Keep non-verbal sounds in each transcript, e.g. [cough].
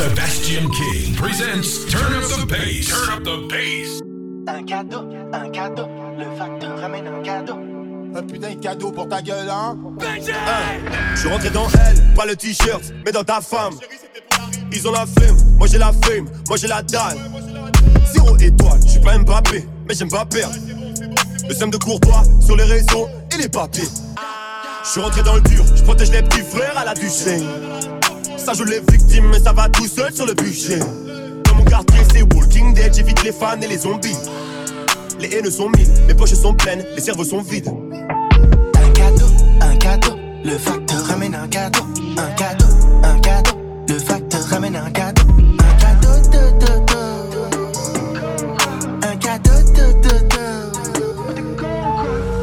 Sebastian King presents Turn Up the Bass. Turn Up the Bass. Un cadeau, un cadeau, le facteur ramène un cadeau. Un putain de cadeau pour ta gueule, hein? Je suis rentré dans elle, pas le t-shirt, mais dans ta femme. Ils ont la flemme, moi j'ai la fame, moi j'ai la dalle. Zéro étoile, je suis pas Mbappé, mais j'aime pas perdre. Le seum de Courtois sur les réseaux et les papiers. Je suis rentré dans le dur, je protège les petits frères à la Duchesne. Ça joue les victimes, mais ça va tout seul sur le bûcher. Dans mon quartier, c'est Walking Dead, j'évite les fans et les zombies. Les haines sont mille, mes poches sont pleines, les cerveaux sont vides. Un cadeau, un cadeau, le facteur ramène un cadeau. Un cadeau, un cadeau, le facteur ramène un cadeau. Un cadeau, de, de, de. Un cadeau, de, de, de.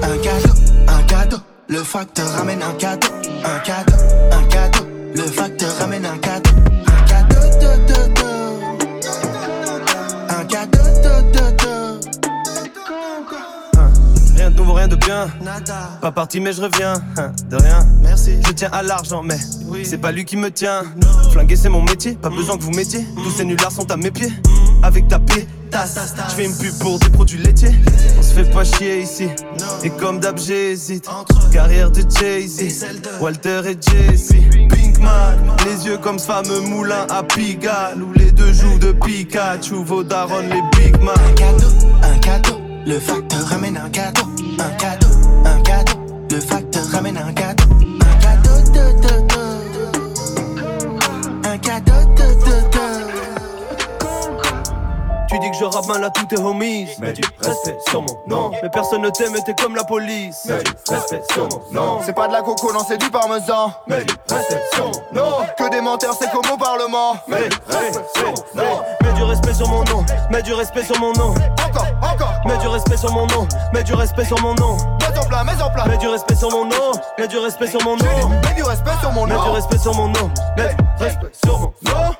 Un cadeau, un cadeau, le facteur ramène un cadeau. Un cadeau, un cadeau, le facteur ramène un 4. Un 4, 2, 2, 2, Rien de bien. Nada. Pas parti, mais je reviens. hein, De rien. Merci. Je tiens à l'argent, mais c'est pas lui qui me tient. Flinguer, c'est mon métier. Pas besoin que vous mettiez. Tous ces nullards sont à mes pieds. Avec ta pétasse. Je fais une pub pour des produits laitiers. On se fait pas chier ici. Et comme d'hab, j'hésite. Carrière de Jay-Z. Walter et Jesse. Pinkman. Les yeux comme ce fameux moulin à Pigalle. Où les deux jouent de Pikachu. Vos darons, les Big Man. Un cadeau, un cadeau, le facteur ramène un cadeau. Un cadeau, un cadeau, le facteur ramène un cadeau. Un cadeau, de, de. Un cadeau, de, de, de. Tu dis que je rappe mal à tous tes homies. Mais du respect sur mon nom. Mais personne ne t'aime et t'es comme la police. Mais du respect sur mon nom. C'est pas de la coco, non, c'est du parmesan. Mais du respect sur mon nom. Que des menteurs, c'est comme au Parlement. Mais du respect sur mon nom. Mets du respect sur mon nom. Mets du respect sur mon nom. Encore, Mets du respect sur mon nom. Mets du respect sur mon nom. Mets en plat, mets en plat. Mets du respect sur mon nom. Mets du respect sur mon nom. Mets du respect sur mon Mets du nom. respect sur mon nom. Mets du respect sur mon nom.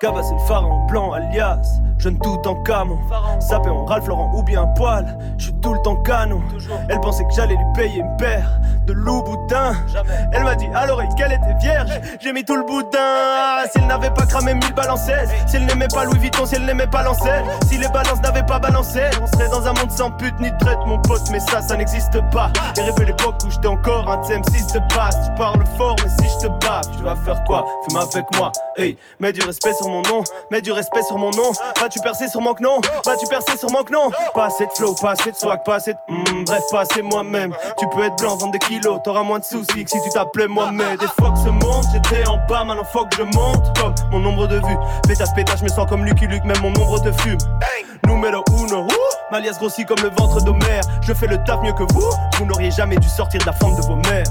Cabas c'est le pharaon blanc alias Jeune tout en camon Sapé en Ralph Laurent ou bien poil Je suis tout le temps canon Elle pensait que j'allais lui payer une paire De loup boudin Elle m'a dit à l'oreille qu'elle était vierge. J'ai mis tout le boudin. Si elle n'avait pas cramé mille balançaises Si elle n'aimait pas Louis Vuitton Si elle n'aimait pas Lancel Si les balances n'avaient pas balancé On serait dans un monde sans pute ni de traite mon pote Mais ça ça n'existe pas. Et rêver l'époque où j'étais encore un TM6 de passe Tu parles fort mais si je te bats Tu vas faire quoi? Fume avec moi. Hey mets du respect sur Mets du respect sur mon nom. Vas-tu percer sur mon non? Vas-tu percer sur mon non? Pas assez de flow, pas assez de swag, pas assez de hmm, Bref, pas assez moi-même. Tu peux être blanc, vendre des kilos T'auras moins de soucis que si tu t'appelais moi-même Des fois que se monte, j'étais en bas Maintenant faut que je monte. Comme mon nombre de vues Pétasse, pétasse, je me sens comme Lucky Luke Même mon nombre de fume Numéro uno, ouh Malias grossit comme le ventre d'Homère. Je fais le taf mieux que vous. Vous n'auriez jamais dû sortir de la forme de vos mères.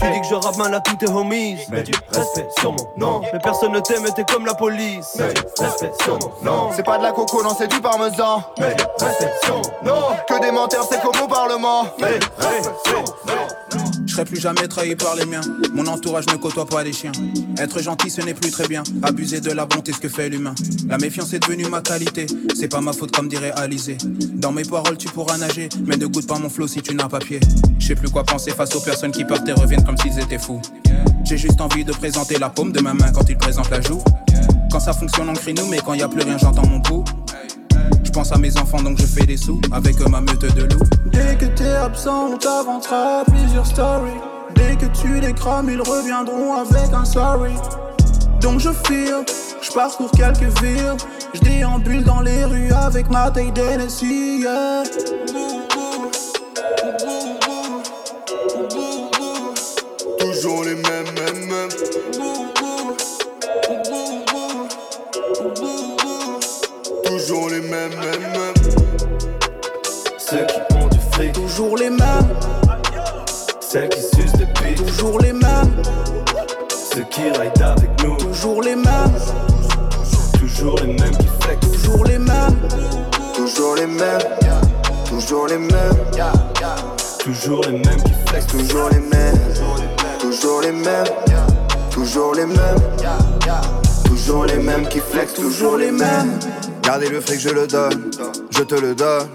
Tu dis que je rappe mal à tous tes homies. Mais du respect sur mon nom. Mais personne ne t'aime et t'es comme la police. Mais du respect sur mon nom. C'est pas de la coco, non, c'est du parmesan. Mais du respect sur mon nom. Que des menteurs, c'est comme au Parlement. Mais du respect sur mon nom Je serai plus jamais trahi par les miens. Mon entourage ne côtoie pas les chiens. Être gentil, ce n'est plus très bien. Abuser de la bonté, ce que fait l'humain. La méfiance est devenue ma qualité. C'est pas ma faute, comme dirait Alizé. Dans mes paroles, tu pourras nager. Mais ne goûte pas mon flot si tu n'as pas pied. Je sais plus quoi penser face aux personnes qui partent et reviennent comme s'ils étaient fous. J'ai juste envie de présenter la paume de ma main quand ils présentent la joue. Quand ça fonctionne, on crie nous, mais quand y a plus rien, j'entends mon pouls. Je pense à mes enfants, donc je fais des sous avec ma meute de loups. Dès que t'es absent, on t'inventera plusieurs stories. Dès que tu les crames, ils reviendront avec un sorry. Donc je file, je parcours quelques villes. Je déambule dans les rues avec ma taille d'Hennessy, yeah. Toujours les mêmes, mêmes, mêmes. Toujours les mêmes, mêmes, mêmes. Ceux qui ont du fric Toujours les mêmes, Celles qui sucent des bites toujours les mêmes, Ceux qui raident avec nous toujours les mêmes, Toujours les mêmes qui flexent toujours les mêmes. Toujours les mêmes. Toujours les mêmes. Toujours les mêmes qui flexent Toujours les mêmes. Toujours les mêmes. Toujours les mêmes. Toujours les mêmes qui flexent. Toujours les mêmes. Gardez le fric, je le donne, je te le donne.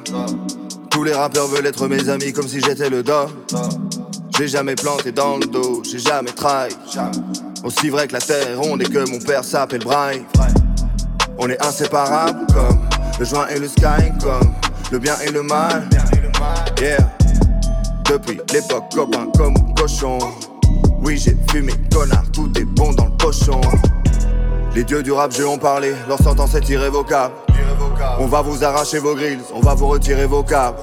Tous les rappeurs veulent être mes amis comme si j'étais le dos. J'ai jamais planté dans le dos, j'ai jamais trahi. Aussi vrai que la terre est ronde et que mon père s'appelle Brian. On est inséparables comme le joint et le sky, comme le bien et le mal. Yeah. Depuis l'époque, copain comme cochon. Oui, j'ai fumé, connard, tout est bon dans le pochon. Les dieux du rap, j'ai ont parlé, leur sentence est irrévocable. On va vous arracher vos grilles, on va vous retirer vos câbles.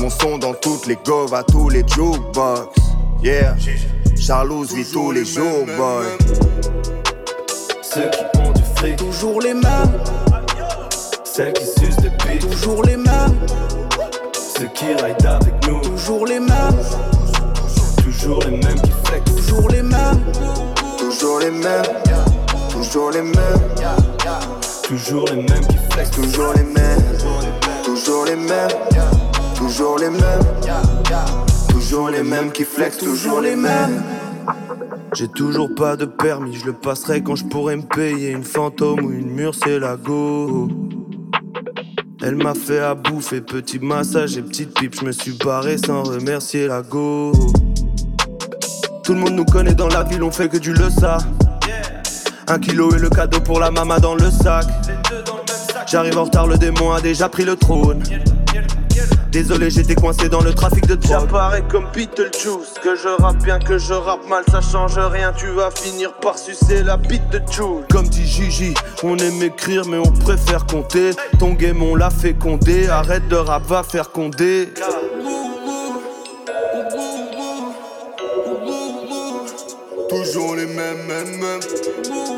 Mon son dans toutes les govs, à tous les jukebox. Yeah, Charlouse vit tous les jours, boy. Ceux qui ont du fric, Toujours les mêmes, celles qui sucent des pics, toujours les mêmes, ceux qui ride avec nous, toujours les mêmes, toujours les mêmes qui flexent. toujours les mêmes, Toujours les mêmes, toujours les mêmes, Toujours les mêmes qui flexent. toujours les mêmes, toujours les mêmes, toujours les mêmes, toujours les mêmes qui flexent, toujours les mêmes. J'ai toujours pas de permis, je le passerai quand je pourrai me payer une fantôme ou une mur, c'est la go. Elle m'a fait à bouffer, petit massage et petite pipe, je me suis barré sans remercier la go. Tout le monde nous connaît dans la ville, on fait que du le ça. Un kilo et le cadeau pour la mama dans le sac. J'arrive en retard, le démon a déjà pris le trône. Désolé, j'étais coincé dans le trafic de drogue. J'apparais comme Beetlejuice, que je rappe bien, que je rappe mal, ça change rien. Tu vas finir par sucer la bite de Jules. Comme dit Gigi, on aime écrire, mais on préfère compter. Ton game, on l'a compter. Arrête de rap, va faire condé. Toujours les mêmes, mêmes, mêmes.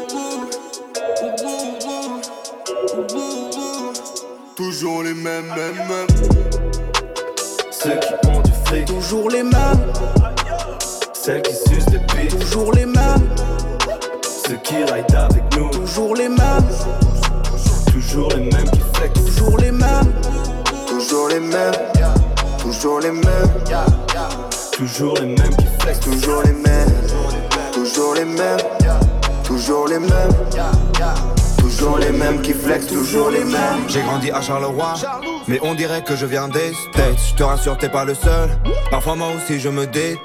Toujours les mêmes, mêmes, mêmes. Ceux qui ont du fric, toujours les mêmes, celles qui sucent des pics, toujours les mêmes, ceux qui ride avec nous. toujours les mêmes, Toujours les mêmes qui flexent. toujours les mêmes, Toujours les mêmes, toujours les mêmes, Toujours les mêmes qui flexent. toujours les mêmes, toujours les mêmes, toujours les mêmes, toujours les mêmes qui flexent, toujours les mêmes. J'ai grandi à Charleroi, mais on dirait que je viens des States. Je te rassure, t'es pas le seul. Parfois, moi aussi, je me déteste.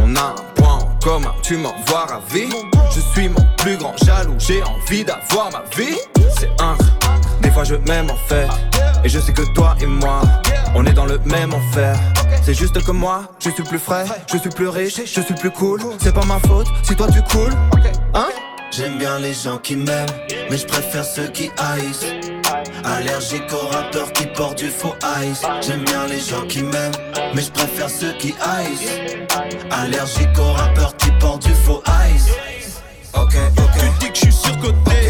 On a un point en commun, tu m'envoies ravi. Je suis mon plus grand jaloux, j'ai envie d'avoir ma vie. C'est un. Des fois, je m'aime en fait. Et je sais que toi et moi, on est dans le même enfer. C'est juste que moi, je suis plus frais, je suis plus riche, je suis plus cool. C'est pas ma faute si toi tu coules. Hein? J'aime bien les gens qui m'aiment, mais je préfère ceux qui haïssent. Allergique aux rappeurs qui portent du faux ice. J'aime bien les gens qui m'aiment, mais je préfère ceux qui haïssent. Allergique aux rappeurs qui portent du faux ice. Ok, ok, Tu dis que je suis surcoté,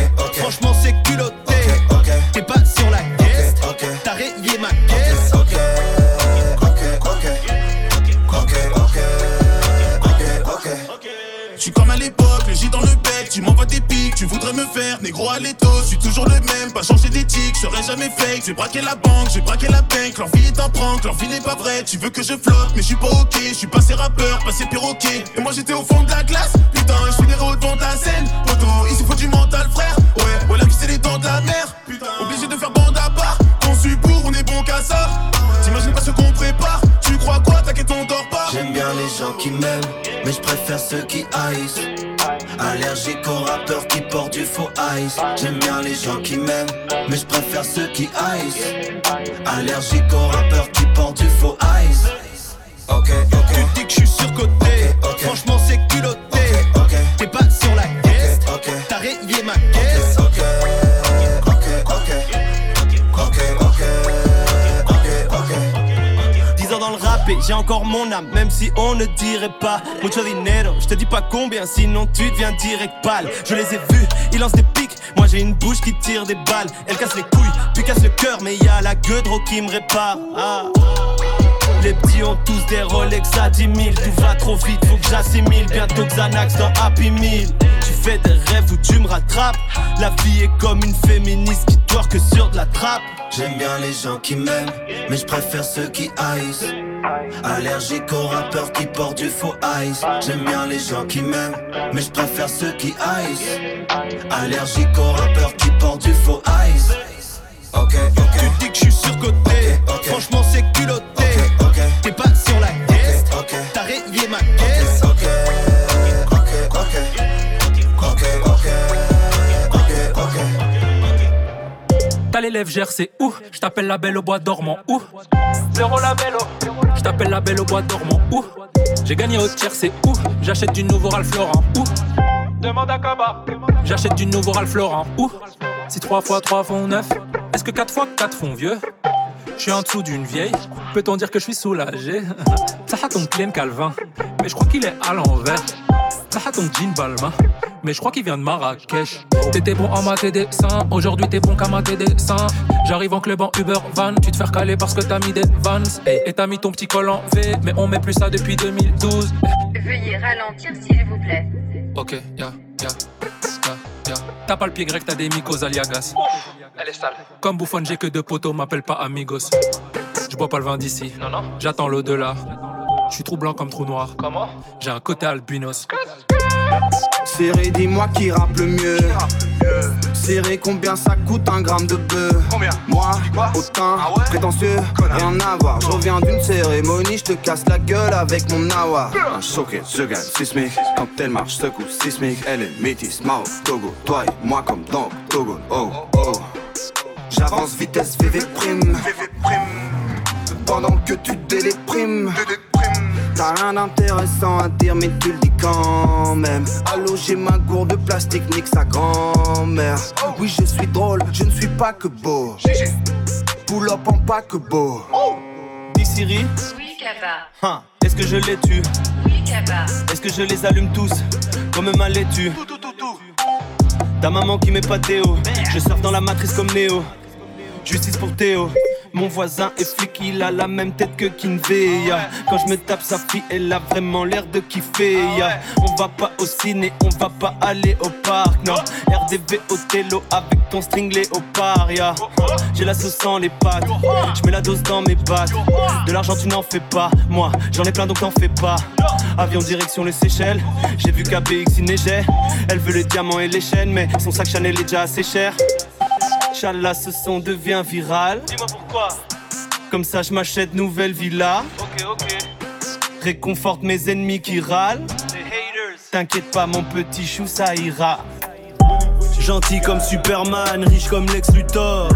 négro à l'étau, je suis toujours le même, pas changer d'éthique, je serai jamais fake, j'ai braqué la banque, j'ai braqué la banque, leur vie est un prank, leur vie n'est pas vraie, tu veux que je flotte, mais je suis pas ok, je suis passé rappeur, passé perroquet, et moi j'étais au fond de la glace, putain, je suis au devant de la scène, Poto, s'il faut du mental frère, ouais, la vie c'est les dents de la mer, putain, obligé de faire bande à part, conçu pour, on est bon qu'à ça, t'imagines pas ce qu'on prépare, tu crois quoi, t'inquiète on dort J'aime bien les gens qui m'aiment, mais je préfère ceux qui haïssent. Allergique aux rappeurs qui portent du faux ice. J'aime bien les gens qui m'aiment, mais je préfère ceux qui haïssent. Allergique aux rappeurs qui portent du faux ice. Ok, ok, tu dis que je suis surcoté, Ok, ok. franchement j'ai encore mon âme, même si on ne dirait pas mucho dinero. Je te dis pas combien, sinon tu deviens direct pâle. Je les ai vus, ils lancent des pics. Moi j'ai une bouche qui tire des balles. Elle casse les couilles, puis casse le cœur, mais y a la gueudreau qui me répare. Ah. Les petits ont tous des Rolex à 10 000 Tout va trop vite, faut que j'assimile Bientôt Xanax dans Happy Meal Tu fais des rêves où tu me rattrapes La vie est comme une féministe qui dort que sur de la trappe J'aime bien les gens qui m'aiment, mais je préfère ceux qui haïssent. Allergique aux rappeurs qui portent du faux ice. J'aime bien les gens qui m'aiment, mais je préfère ceux qui haïssent. Allergique aux rappeurs qui portent du faux ice. Ok, ok, Tu dis que je suis surcoté, Ok, ok. franchement c'est culotté, élève c'est où? Je t'appelle la belle au bois dormant où? Zéro la belle Je t'appelle la belle au bois dormant où? J'ai gagné au tiers c'est où? J'achète du nouveau Ralph Lauren où? Demande à Kaba. J'achète du nouveau Ralph Lauren où? Si 3 fois 3 font 9 Est-ce que 4 fois 4 font vieux? Je suis en dessous d'une vieille, peut-on dire que je suis soulagé? [laughs] Ça a ton plein Calvin, mais je crois qu'il est à l'envers. Ça a ton jean Balmain, mais je crois qu'il vient de Marrakech. T'étais bon en maths et dessins, aujourd'hui t'es bon qu'à maths et dessins. J'arrive en club en Uber van, tu te fais caler parce que t'as mis des vans. Et t'as mis ton petit col en V, mais on met plus ça depuis 2012. Veuillez ralentir s'il vous plaît. Ok, ya, ya. T'as pas le pied grec, t'as des mycos aliagas. Elle est sale. Comme bouffon, j'ai que deux poteaux, m'appelle pas amigos. Je bois pas le vin d'ici. Non, non. J'attends l'au-delà. Je suis troublant comme trou noir. Comment? J'ai un côté albinos. Serré, dis-moi qui rappe le mieux. Serré, combien ça coûte un gramme de bœuf Combien Moi, autant, ah prétentieux, rien à voir. Je reviens d'une cérémonie, je te casse la gueule avec mon nawa. Un choqué, je gagne sismique. Quand elle marche, ce coup sismique. Elle est métisse, Mao, Togo. Toi et moi comme dans Togo. Oh, oh. J'avance vitesse VV prime. Pendant que tu déprimes. T'as rien d'intéressant à dire, mais tu le dis quand même. Allô, j'ai ma gourde plastique, nique sa grand-mère. Oui, je suis drôle, je ne suis pas que beau. Pull up en pas que beau. Dis Siri. Oui, Kaba. Hein, Est-ce que je les tue? Oui, Kaba. Est-ce que je les allume tous? Comme ma laitue Ta maman qui met pas Théo. Je surfe dans la matrice comme Néo. Justice pour Théo. Mon voisin est flic, il a la même tête que Kinvey. Quand je me tape sa fille, elle a vraiment l'air de kiffer. On va pas au ciné, on va pas aller au parc. Non, RDV télo avec ton string léopard. Yeah. J'ai la sauce sans les pattes, je mets la dose dans mes pattes. De l'argent, tu n'en fais pas. Moi, j'en ai plein donc t'en fais pas. Avion direction les Seychelles, j'ai vu KBX il neigeait. Elle veut les diamants et les chaînes, mais son sac Chanel est déjà assez cher. Inch'Allah, ce son devient viral. Dis-moi pourquoi. Comme ça, je m'achète nouvelle villa. Ok, ok. Réconforte mes ennemis qui râlent. T'inquiète pas, mon petit chou, ça ira. Gentil comme Superman, riche comme Lex Luthor.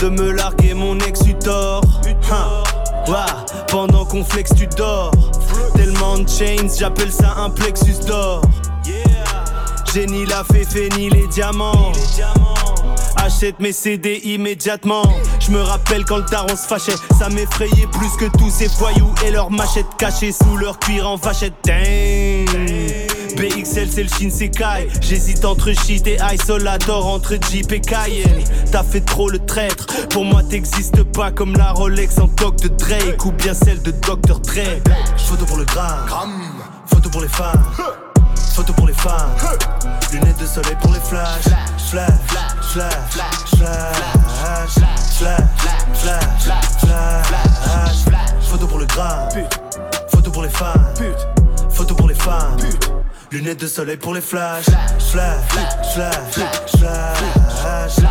De me larguer mon ex, tu tort. Hein. Pendant qu'on flex, tu dors. Tellement de chains, j'appelle ça un plexus d'or. J'ai ni la féfé ni les diamants. Achète mes CD immédiatement. Je me rappelle quand le daron se fâchait, ça m'effrayait plus que tous ces voyous et leurs machettes cachées sous leur cuir en vachette. Dang. BXL c'est le Shinsekai. J'hésite entre shit et isolator Entre Jeep et Cayenne. T'as fait trop le traître. Pour moi t'existes pas comme la Rolex en toque de Drake Ou bien celle de Dr Dre. Photo pour le gramme. Photo pour les femmes Photo pour les femmes. Lunettes de soleil pour les flashs. Flash, flash, flash, flash, flash, flash, flash Photo pour le gramme Photo pour les femmes. Photo pour les femmes. Lunettes de soleil pour les flashs. Flash, flash, flash, flash, flash,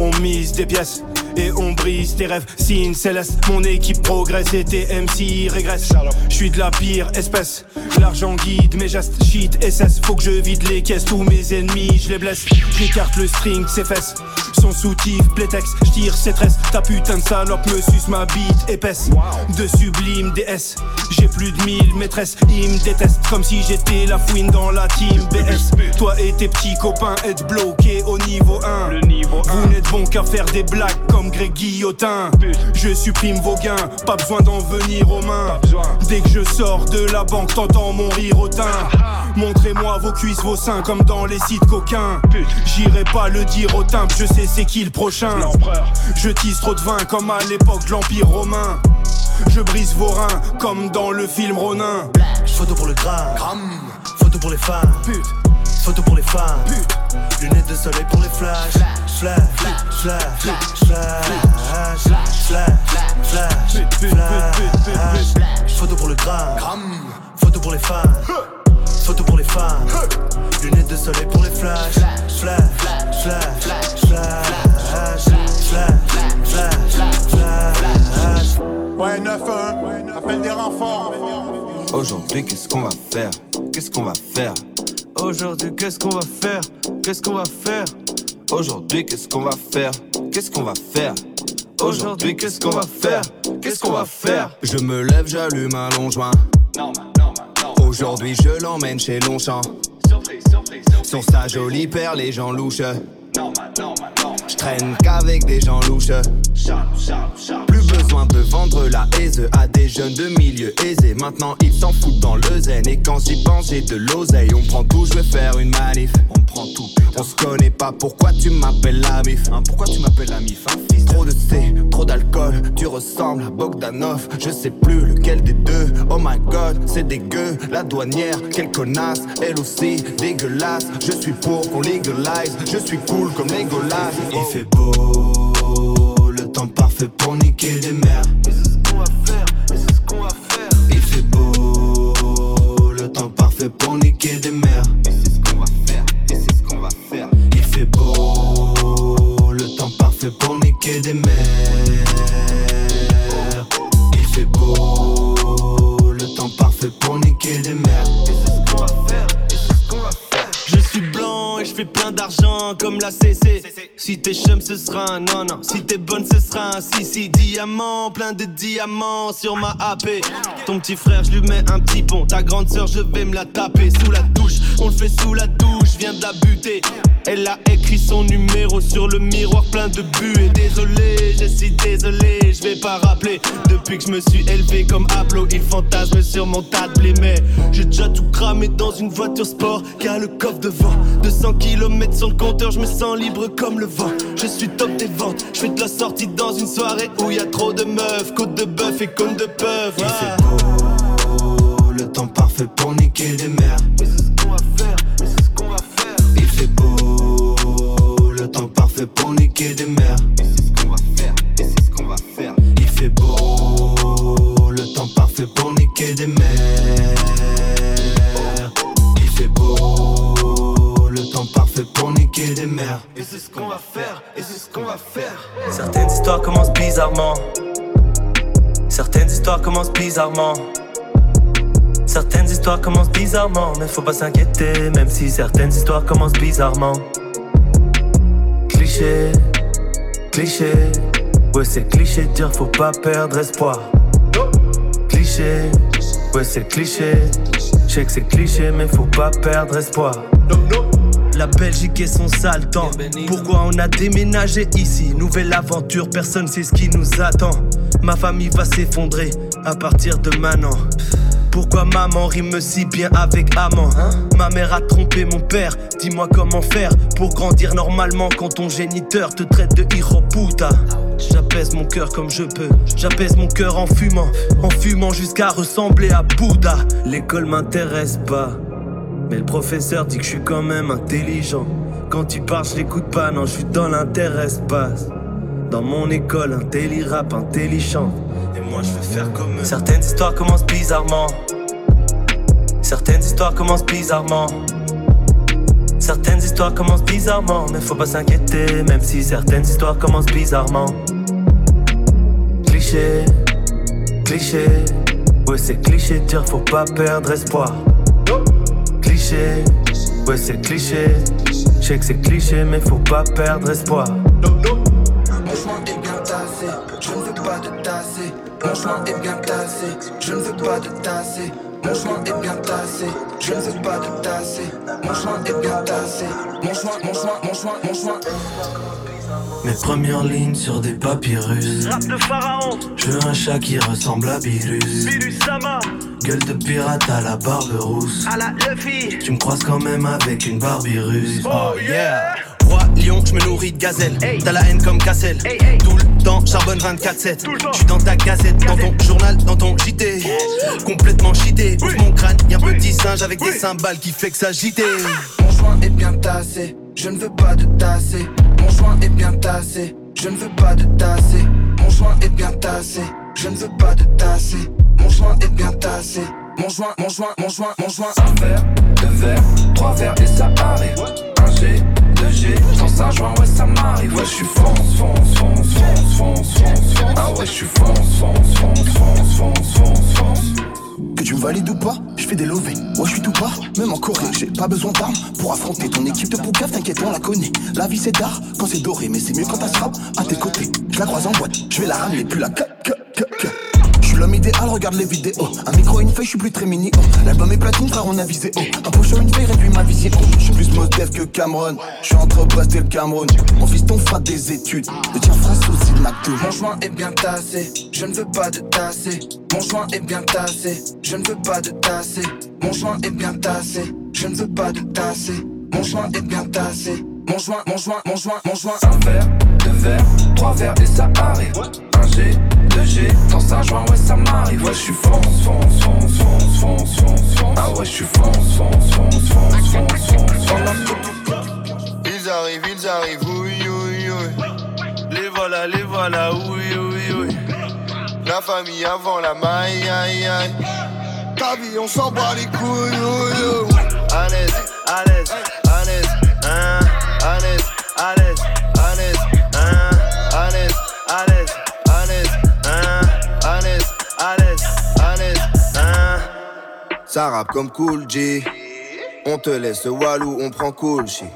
On mise des pièces et on brise tes rêves. Signe céleste, mon équipe progresse et tes MC régressent. Je suis de la pire espèce. L'argent guide mes gestes, shit, SS. Faut que je vide les caisses, tous mes ennemis, je les blesse. J'écarte le string, ses fesses. Son soutif, plétex, j'tire ses tresses. Ta putain de salope me suce ma bite épaisse. De sublime DS, j'ai plus de mille maîtresses. Ils me détestent comme si j'étais la fouine dans la team BS. Toi et tes petits copains êtes bloqués au niveau 1. Bon qu'à faire des blagues comme Greg Guillotin. Je supprime vos gains, pas besoin d'en venir aux mains. Dès que je sors de la banque, t'entends mon teint. Montrez-moi vos cuisses, vos seins, comme dans les sites coquins. J'irai pas le dire au timbre, je sais c'est qui le prochain. Je tisse trop de vin, comme à l'époque de l'Empire romain. Je brise vos reins, comme dans le film Ronin. Photo pour le gramme, photo pour les femmes. Photo pour les femmes, lunettes de soleil pour les flashs. Flash, flash, flash, flash, flash, Photo pour le gramme, photo pour les femmes. Photo pour les femmes, lunettes de soleil pour les flashs. Flash, flash, flash, flash, Ouais, 9-1, appelle des renforts. Aujourd'hui, qu'est-ce qu'on va faire? Qu'est-ce qu'on va faire? Aujourd'hui, qu'est-ce qu'on va faire? Qu'est-ce qu'on va faire? Aujourd'hui, qu'est-ce qu'on va faire? Qu'est-ce qu'on va faire? Aujourd'hui, qu'est-ce qu'on va faire? Qu'est-ce qu'on va faire? Je me lève, j'allume un long joint. Aujourd'hui, je l'emmène chez Longchamp. Sur sa jolie paire, les gens louches. Je traîne qu'avec des gens louches. Plus besoin de vendre la haise à des jeunes de milieu aisé. Maintenant ils s'en foutent dans le zen. Et quand j'y pense, j'ai de l'oseille. On prend tout, je vais faire une manif. On prend tout. On se connaît pas, pourquoi tu m'appelles la mif? Hein, Pourquoi tu m'appelles la mif hein, Trop de C, trop d'alcool, tu ressembles à Bogdanov. Je sais plus lequel des deux. Oh my god, c'est dégueu. La douanière, quelle connasse, elle aussi dégueulasse. Je suis pour qu'on légalise, je suis cool comme. Il fait beau, le temps parfait pour niquer des mères. T'es chum, ce sera un non, non. Si plein de diamants sur ma AP. Ton petit frère, je lui mets un petit pont. Ta grande sœur, je vais me la taper sous la douche. On le fait sous la douche, viens de la buter. Elle a écrit son numéro sur le miroir plein de buées. Désolé, je suis désolé, je vais pas rappeler. Depuis que je me suis élevé comme Aplo, il fantasme sur mon tas de j'ai déjà tout cramé dans une voiture sport qui a le coffre devant. 200 km le compteur, je me sens libre comme le vent. Je suis top des ventes, je fais de la sortie dans une soirée où y a trop de meufs. Côte de bœuf et cône de peuf. Il fait beau, le temps parfait pour niquer des mères. Et c'est ce qu'on va faire, et c'est ce qu'on va faire. Il fait beau, le temps parfait pour niquer des mères. Et c'est ce qu'on va faire, et c'est ce qu'on va faire. Il fait beau, le temps parfait pour niquer des mères. Parfait pour niquer des mères. Et c'est ce qu'on va faire, et c'est ce qu'on va faire. Certaines histoires commencent bizarrement. Certaines histoires commencent bizarrement. Certaines histoires commencent bizarrement, mais faut pas s'inquiéter, même si certaines histoires commencent bizarrement. Cliché, cliché, ouais c'est cliché de dire faut pas perdre espoir. Cliché, ouais c'est cliché, je sais que c'est cliché, mais faut pas perdre espoir. La Belgique et son sale temps. Pourquoi on a déménagé ici? Nouvelle aventure, personne sait ce qui nous attend. Ma famille va s'effondrer à partir de maintenant. Pourquoi maman rime si bien avec amant? Ma mère a trompé mon père, dis-moi comment faire pour grandir normalement quand ton géniteur te traite de hijo puta. J'apaise mon cœur comme je peux, j'apaise mon cœur en fumant, en fumant jusqu'à ressembler à Bouddha. L'école m'intéresse pas. Mais le professeur dit que je suis quand même intelligent. Quand il parle, je l'écoute pas, non, je suis dans l'interrespace. Dans mon école, un télé rap intelligent. Et moi, je veux faire comme eux. Certaines histoires commencent bizarrement. Certaines histoires commencent bizarrement. Certaines histoires commencent bizarrement, mais faut pas s'inquiéter, même si certaines histoires commencent bizarrement. Cliché, cliché, ouais c'est cliché de dire faut pas perdre espoir. Ouais c'est cliché, je sais que c'est cliché, mais faut pas perdre espoir. Mon chemin est bien tassé, je ne veux pas de tasser. Mon chemin est bien tassé, je ne veux pas de tasser. Mon chemin est bien tassé, je ne veux pas de tasser. Mon chemin est bien tassé. Mon chemin, mon chemin, mon chemin, mon chemin. Mes premières lignes sur des papyrus. Rap de pharaon, Je veux un chat qui ressemble à Bilus. Bilus Sama, Gueule de pirate à la barbe rousse. à la Luffy. Tu me croises quand même avec une Barbie russe. Oh yeah. Roi lion, je me nourris de gazelle. T'as la haine comme Cassel. Tout le temps, charbonne 24-7. Je suis dans ta gazette, dans ton journal, dans ton JT. Complètement cheaté. Ouvre mon crâne, y'a un petit singe avec des cymbales qui fait que s'agiter. Mon joint est bien tassé, je ne veux pas de tasser. Mon joint est bien tassé, je ne veux pas de tasser. Mon joint est bien tassé, je ne veux pas de tasser. Mon joint est bien tassé. Mon joint, mon joint, mon joint, mon joint. Un verre, deux verres, trois verres et ça arrive. Un G, deux G, sans un joint, ouais ça m'arrive. Ouais, je suis fonce, fonce, fonce, fonce, fonce, fonce, fonce. Ah ouais, je suis fonce, fonce, fonce, fonce, fonce, fonce, fonce. Que tu me valides ou pas, je fais des lovés. Moi je suis tout bas, même en Corée, j'ai pas besoin d'armes pour affronter ton équipe de poucave, t'inquiète, on la connaît. La vie c'est d'art quand c'est doré, mais c'est mieux quand t'as frappe à tes côtés. Je la croise en boîte, je vais la ramener, plus la que, que. L'homme idéal, regarde les vidéos. Un micro, une feuille, je suis plus très mini. Oh. L'album est platine, frère, on a visé. Oh. Un poche une feuille réduit ma visée. Oh. Je suis plus mode dev que Cameron. Je suis entre Brest et le Cameroun. Mon fils, ton fera des études. Le tien fera aussi de McDo. Mon joint est bien tassé, je ne veux pas de tasser. Mon joint est bien tassé, je ne veux pas de tasser. Mon joint est bien tassé, je ne veux pas de tasser. Mon joint est bien tassé. Mon joint, mon joint, mon joint, mon joint. Un verre, deux verres, trois verres et ça arrive. Un G, G, dans un joint, ouais ça m'arrive. Ouais, je suis fonce, fonce, fonce, fonce, fonce, fonce, fonce. Ah ouais, je suis fonce, fonce, fonce, fonce, fonce, fonce, Ils arrivent, ils arrivent, oui, oui, oui. Les voilà, les voilà, oui, oui, oui. La famille avant la maille, aïe, aïe. Ta vie, on s'en bat les couilles, oui, oui. À l'aise, à hein. À l'aise, Ça rappe comme Cool G. On te laisse Walou, on prend Cool shit.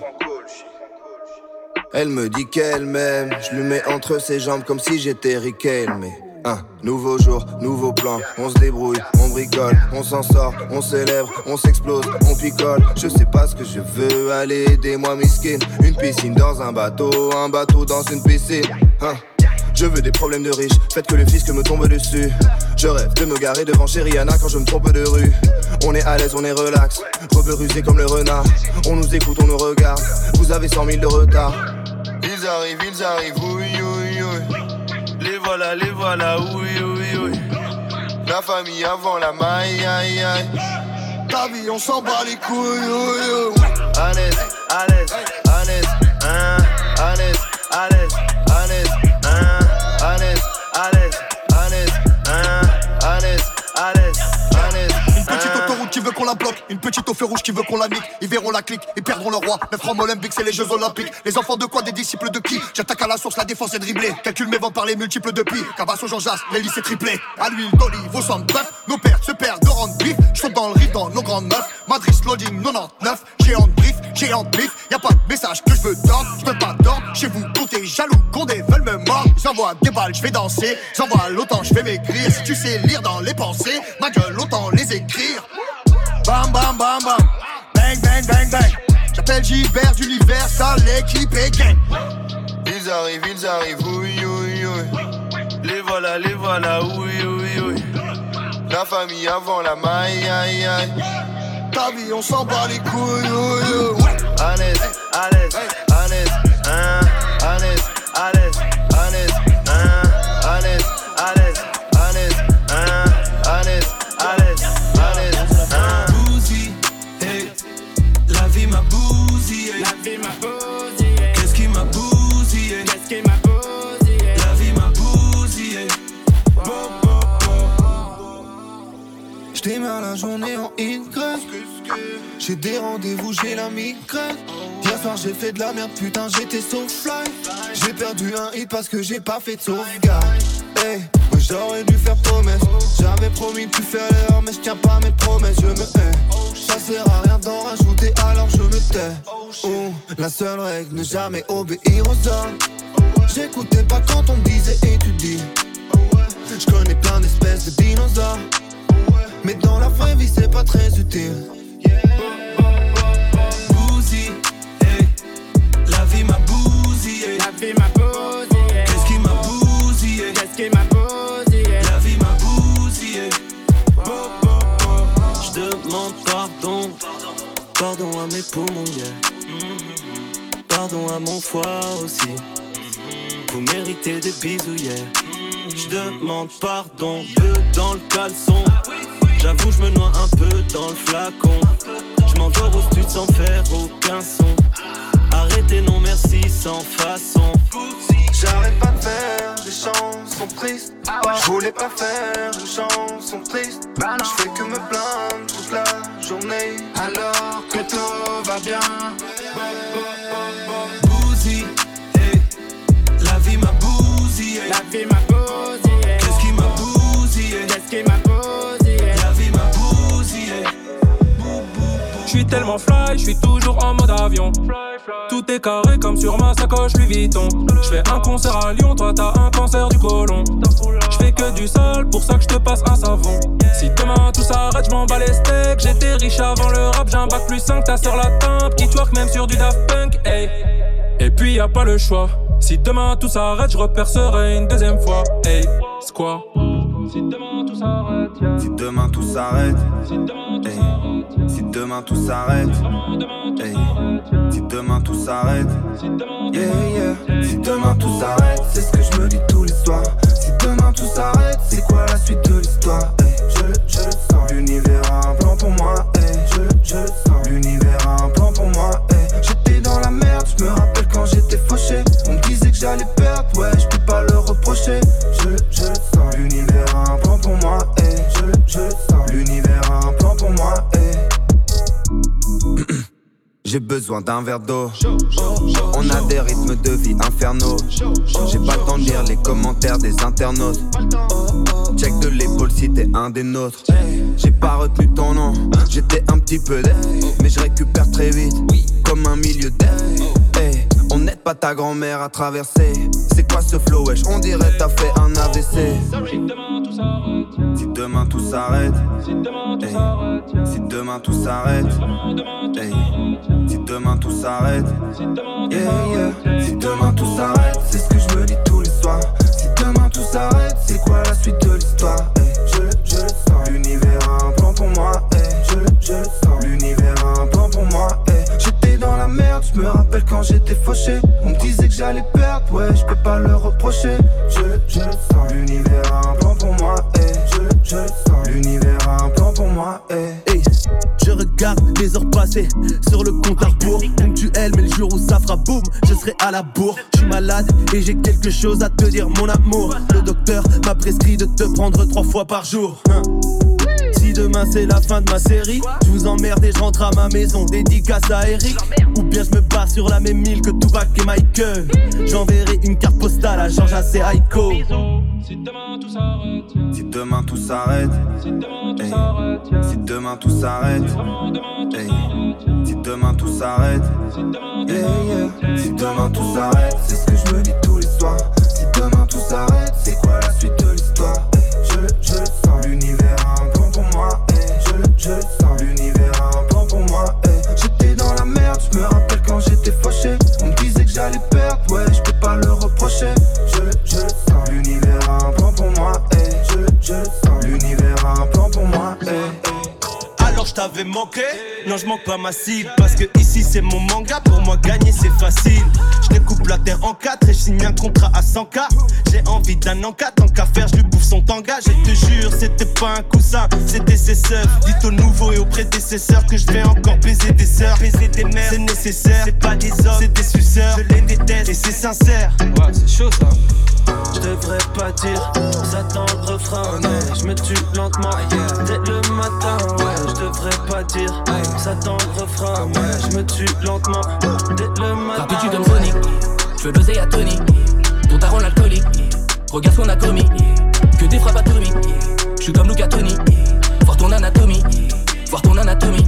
Elle me dit qu'elle m'aime, je lui mets entre ses jambes comme si j'étais Riquel, mais un nouveau jour, nouveau plan, on se débrouille, on bricole, on s'en sort, on s'élève, on s'explose, on picole. Je sais pas ce que je veux, allez aidez-moi miskin. Une piscine dans un bateau, un bateau dans une piscine. Hein. Je veux des problèmes de riches, faites que le fisc me tombe dessus. Je rêve de me garer devant Rihanna quand je me trompe de rue. On est à l'aise, on est relax, rebeu rusé comme le renard. On nous écoute, on nous regarde, vous avez 100 000 de retard. Ils arrivent, ils arrivent, oui. Les voilà, les voilà, oui. La famille avant la maille, aïe, aïe. Vie, on s'en bat les couilles, oui. À l'aise, à l'aise, à l'aise, hein. À l'aise, veut qu'on la bloque, une petite au feu rouge qui veut qu'on la nique. Ils verront la clique, ils perdront le roi. Neuf francs olympiques, c'est les Jeux Olympiques. Les enfants de quoi Des disciples de qui? J'attaque à la source, la défense est dribblée. Calcule mes ventes par les multiples de pi. Jean Jas, les lycées triplés. À l'huile d'olive, au centre bref. Nos pères se perdent de rendre bif. J'saute dans le riff dans nos grandes meufs. Madrid loading 99. Géant de brief, géant de bif. Y'a pas de message que je veux tendre. J'peux pas tendre. Chez vous, comptez jaloux. Condé veulent me mordre. J'envoie des balles, j'vais danser. J'envoie l'autant, j'vais m'écrire. Si tu sais lire dans les pensées, ma gueule, autant les écrire. Bam bam bam bam Bang bang bang bang J'appelle Gilbert d'Universal, l'équipe est gang Ils arrivent, ils arrivent, oui, oui, oui. Les voilà, les voilà, oui, oui, oui. La famille avant la maille, aïe, aïe. Ta vie, on s'en bat les couilles, oui, oui. À l'aise, à l'aise, à l'aise, hein. À l'aise, à l'aise, J'démarre la journée en in-creux. J'ai des rendez-vous, j'ai la migraine. Hier soir j'ai fait de la merde, putain j'étais so fly. J'ai perdu un hit parce que j'ai pas fait de sauvegarde. Hey, j'aurais dû faire promesse. J'avais promis de plus faire l'erreur, mais je tiens pas mes promesses. Je me hais. Ça sert à rien d'en rajouter, alors je me tais. Oh, la seule règle, ne jamais obéir aux hommes. J'écoutais pas quand on me disait étudier. Je connais plein d'espèces de dinosaures. Mais dans la vraie vie, c'est pas très utile. Bousy, hey. La vie m'a bousillé. La vie m'a bousillé. Qu'est-ce qui m'a bousillé? Qu'est-ce qui m'a bousillé? La vie m'a bousillé. Je demande pardon, pardon à mes poumons, yeah. Pardon à mon foie aussi. Vous méritez des bisous, yeah. Je demande pardon, peu dans le caleçon. J'avoue, je me noie un peu dans le flacon. Je m'endors au stud sans faire aucun son. Arrêtez, non merci, sans façon. J'arrête pas de faire des chansons tristes. Je voulais pas faire de chansons tristes. Je fais que me plaindre toute la journée. Alors que tout va bien. Bousy, hey. La vie m'a bousillé. La vie m'a bousillé? La vie bousillé. Suis tellement fly, je suis toujours en mode avion. Tout est carré comme sur ma sacoche Louis Vuitton. Je fais un concert à Lyon, toi t'as un cancer du côlon. Je fais que du sale, pour ça que je te passe un savon. Si demain tout s'arrête, je m'en bats les steaks. J'étais riche avant le rap, j'ai un bac plus 5, ta sur la tempe. Qui twerk même sur du Daft Punk, hey. Et puis y a pas le choix. Si demain tout s'arrête, je repercerai une deuxième fois. Hey, quoi Si demain tout s'arrête. Si demain tout s'arrête, si demain tout s'arrête, si demain tout s'arrête. Si demain tout s'arrête, c'est ce que je me dis tous les soirs. Si demain tout s'arrête, c'est quoi la suite de l'histoire? Je, je sens, l'univers a un plan pour moi. Je, je le sens, l'univers a un plan pour moi. J'étais dans la merde, je me rappelle quand j'étais fauché. On me disait que j'allais perdre, ouais, J'ai besoin d'un verre d'eau. On a des rythmes de vie infernaux. J'ai pas le temps de lire les commentaires des internautes. Check de l'épaule si t'es un des nôtres. J'ai pas retenu ton nom. J'étais un petit peu dead, mais je récupère très vite. Comme un milieu dead. Hey, on n'aide pas ta grand-mère à traverser. C'est quoi ce flow, wesh? On dirait t'as fait un AVC. Si demain tout s'arrête, si demain tout s'arrête, si demain tout s'arrête, yeah, yeah. si demain tout s'arrête, c'est ce que je me dis tous les soirs. Si demain tout s'arrête, c'est quoi la suite de l'histoire? Hey. Je, je le sens, l'univers a un plan pour moi. Hey. Je, je le sens, l'univers a un plan pour moi. Hey. J'étais dans la merde, je me rappelle quand j'étais fauché. On me disait que j'allais perdre, ouais, je peux pas le reprocher. Je, je le sens, heures passées sur le compte à rebours. Ponctuel, mais le jour où ça fera boum, je serai à la bourre. Je suis malade et j'ai quelque chose à te dire, mon amour. Le docteur m'a prescrit de te prendre trois fois par jour. Hein. Si demain c'est la fin de ma série, je vous emmerde et je rentre à ma maison. Dédicace à Eric, ou bien je me barre sur la même île que Tupac et Michael. J'enverrai une carte postale à Georges Aiko. Si demain tout s'arrête, Si demain tout s'arrête, hey. si demain tout s'arrête, hey. si demain tout s'arrête, si demain tout s'arrête, c'est ce que je me dis tous les soirs. Si demain tout s'arrête, c'est quoi la Non je manque pas ma cible Parce que ici c'est mon manga. Pour moi gagner c'est facile. Je découpe la terre en quatre Et je signe un contrat à 100k J'ai envie d'un en quatre Tant qu'à faire je lui bouffe son tanga. Je te jure c'était pas un coussin C'était ses sœurs. Dites aux nouveaux et aux prédécesseurs Que je vais encore baiser des sœurs. Baiser des mères C'est nécessaire. C'est pas des hommes C'est des suceurs. Je les déteste Et c'est sincère. Ouais, c'est chaud ça. je devrais pas dire ça dans le refrain. Mais Je me tue lentement dès le matin. Ouais Je devrais pas dire ça dans le refrain mais Je me tue lentement dès le matin Rapide, tu donnes Sonic. Je veux buzzer à Tony. Ton daron l'alcoolique. Regarde ce qu'on a commis. Que des frappes atomiques. Je suis comme Luca Tony. Voir ton anatomie. Voir ton anatomie.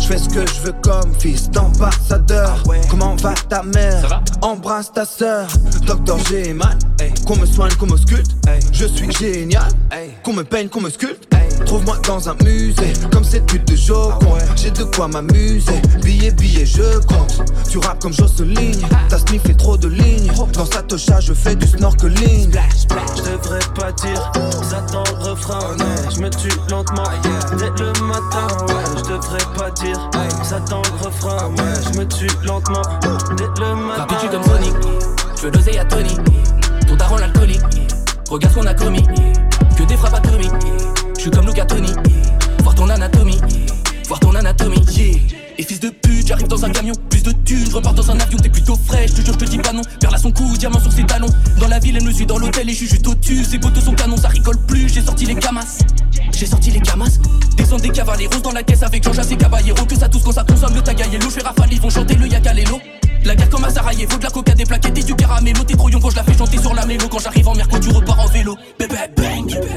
Je fais ce que je veux comme fils d'ambassadeur. Comment va ta mère? Embrasse ta sœur. Docteur, j'ai mal. Qu'on me soigne, qu'on me sculpte. Je suis génial. Qu'on me peigne, qu'on me sculpte. Trouve-moi dans un musée, comme cette pute de Joconde. J'ai de quoi m'amuser. Billet, billet, je compte. Tu rappes comme Jocelyne. Ta sniffé trop de lignes. Dans sa tocha, je fais du snorkeling. Je devrais pas dire ça dans le refrain Je me tue lentement dès le matin ouais Je devrais pas dire ça dans le refrain Je me tue lentement dès le matin Rapide, tu donnes Sonic. Je veux buzzer à Tony. Ton daron l'alcoolique. Regarde ce qu'on a commis. Que des frappes atomiques. Je suis comme Luca Tony. Voir ton anatomie. Voir ton anatomie. Yeah. Et fils de pute, j'arrive dans un camion, plus de thunes, je repars dans un avion, t'es plutôt frais, je te jure, je te dis pas non. Perle à son cou, diamant sur ses talons. Dans la ville, elle me suit dans l'hôtel et je suis juste au-dessus. Ses poteaux sont canons, ça rigole plus, j'ai sorti les camas. J'ai sorti les camas. Descends des cavaleros dans la caisse avec Jean-Jacques et Caballero. Que ça tous quand ça consomme le tagayello. Je fais rafale, ils vont chanter le yakalelo. La guerre comme à Sarajevo, de la coca, des plaquettes et du caramelo. T'es trop quand je la fais chanter sur la mélo. Quand j'arrive en mer, tu repars en vélo. Bébé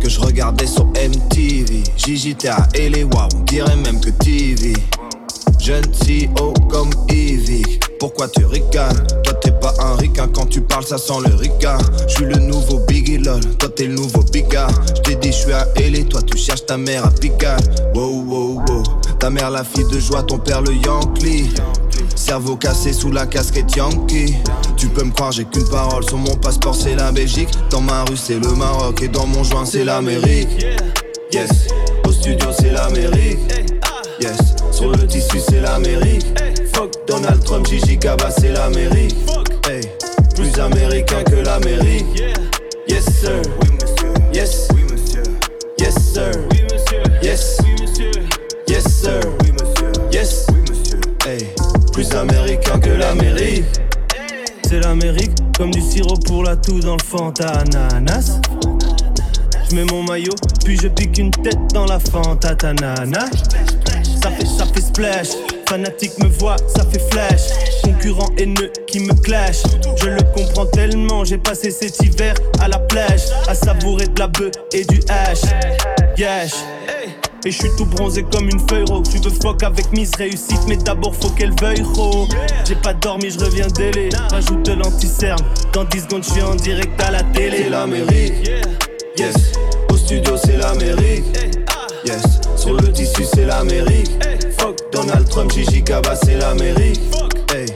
que je regardais sur MTV. JJTA et les on dirait même que TV. Jeune CEO comme Evie. Pourquoi tu ricanes? Toi t'es pas un ricain quand tu parles, ça sent le ricard. Je suis le nouveau Biggie lol, toi t'es le nouveau Bigard. Je t'ai dit je suis à LA, toi tu cherches ta mère à Pigalle. Wow wow wow, ta mère la fille de joie, ton père le Yankee. Cerveau cassé sous la casquette Yankee. Tu peux me croire, j'ai qu'une parole. Sur mon passeport, c'est la Belgique. Dans ma rue, c'est le Maroc. Et dans mon joint, c'est l'Amérique. Yes, au studio, c'est l'Amérique. Yes, sur le tissu, c'est l'Amérique. Fuck Donald Trump, Gigi Kaba, c'est l'Amérique. Hey, plus américain que l'Amérique. Yes, sir. Yes, Yes, sir. Yes, Yes, sir. Yes, Hey, plus américain que l'Amérique. C'est l'Amérique, comme du sirop pour la toux dans le Fanta ananas. Je mets mon maillot, puis je pique une tête dans la Fanta tanana. Ça fait, ça fait splash. Fanatique me voit, ça fait flash. Concurrent haineux qui me clash. Je le comprends tellement, j'ai passé cet hiver à la plage. À savourer de la bœuf et du hash. Et je suis tout bronzé comme une feuille rose. Tu veux fuck avec Miss Réussite, mais d'abord faut qu'elle veuille gros. J'ai pas dormi, je reviens délai. Rajoute de l'anti-cerne. Dans 10 secondes, je suis en direct à la télé. C'est l'Amérique. Yes, au studio, c'est l'Amérique. Yes, sur le tissu, c'est l'Amérique. Fuck Donald Trump, Gigi Kaba, c'est l'Amérique. Hey,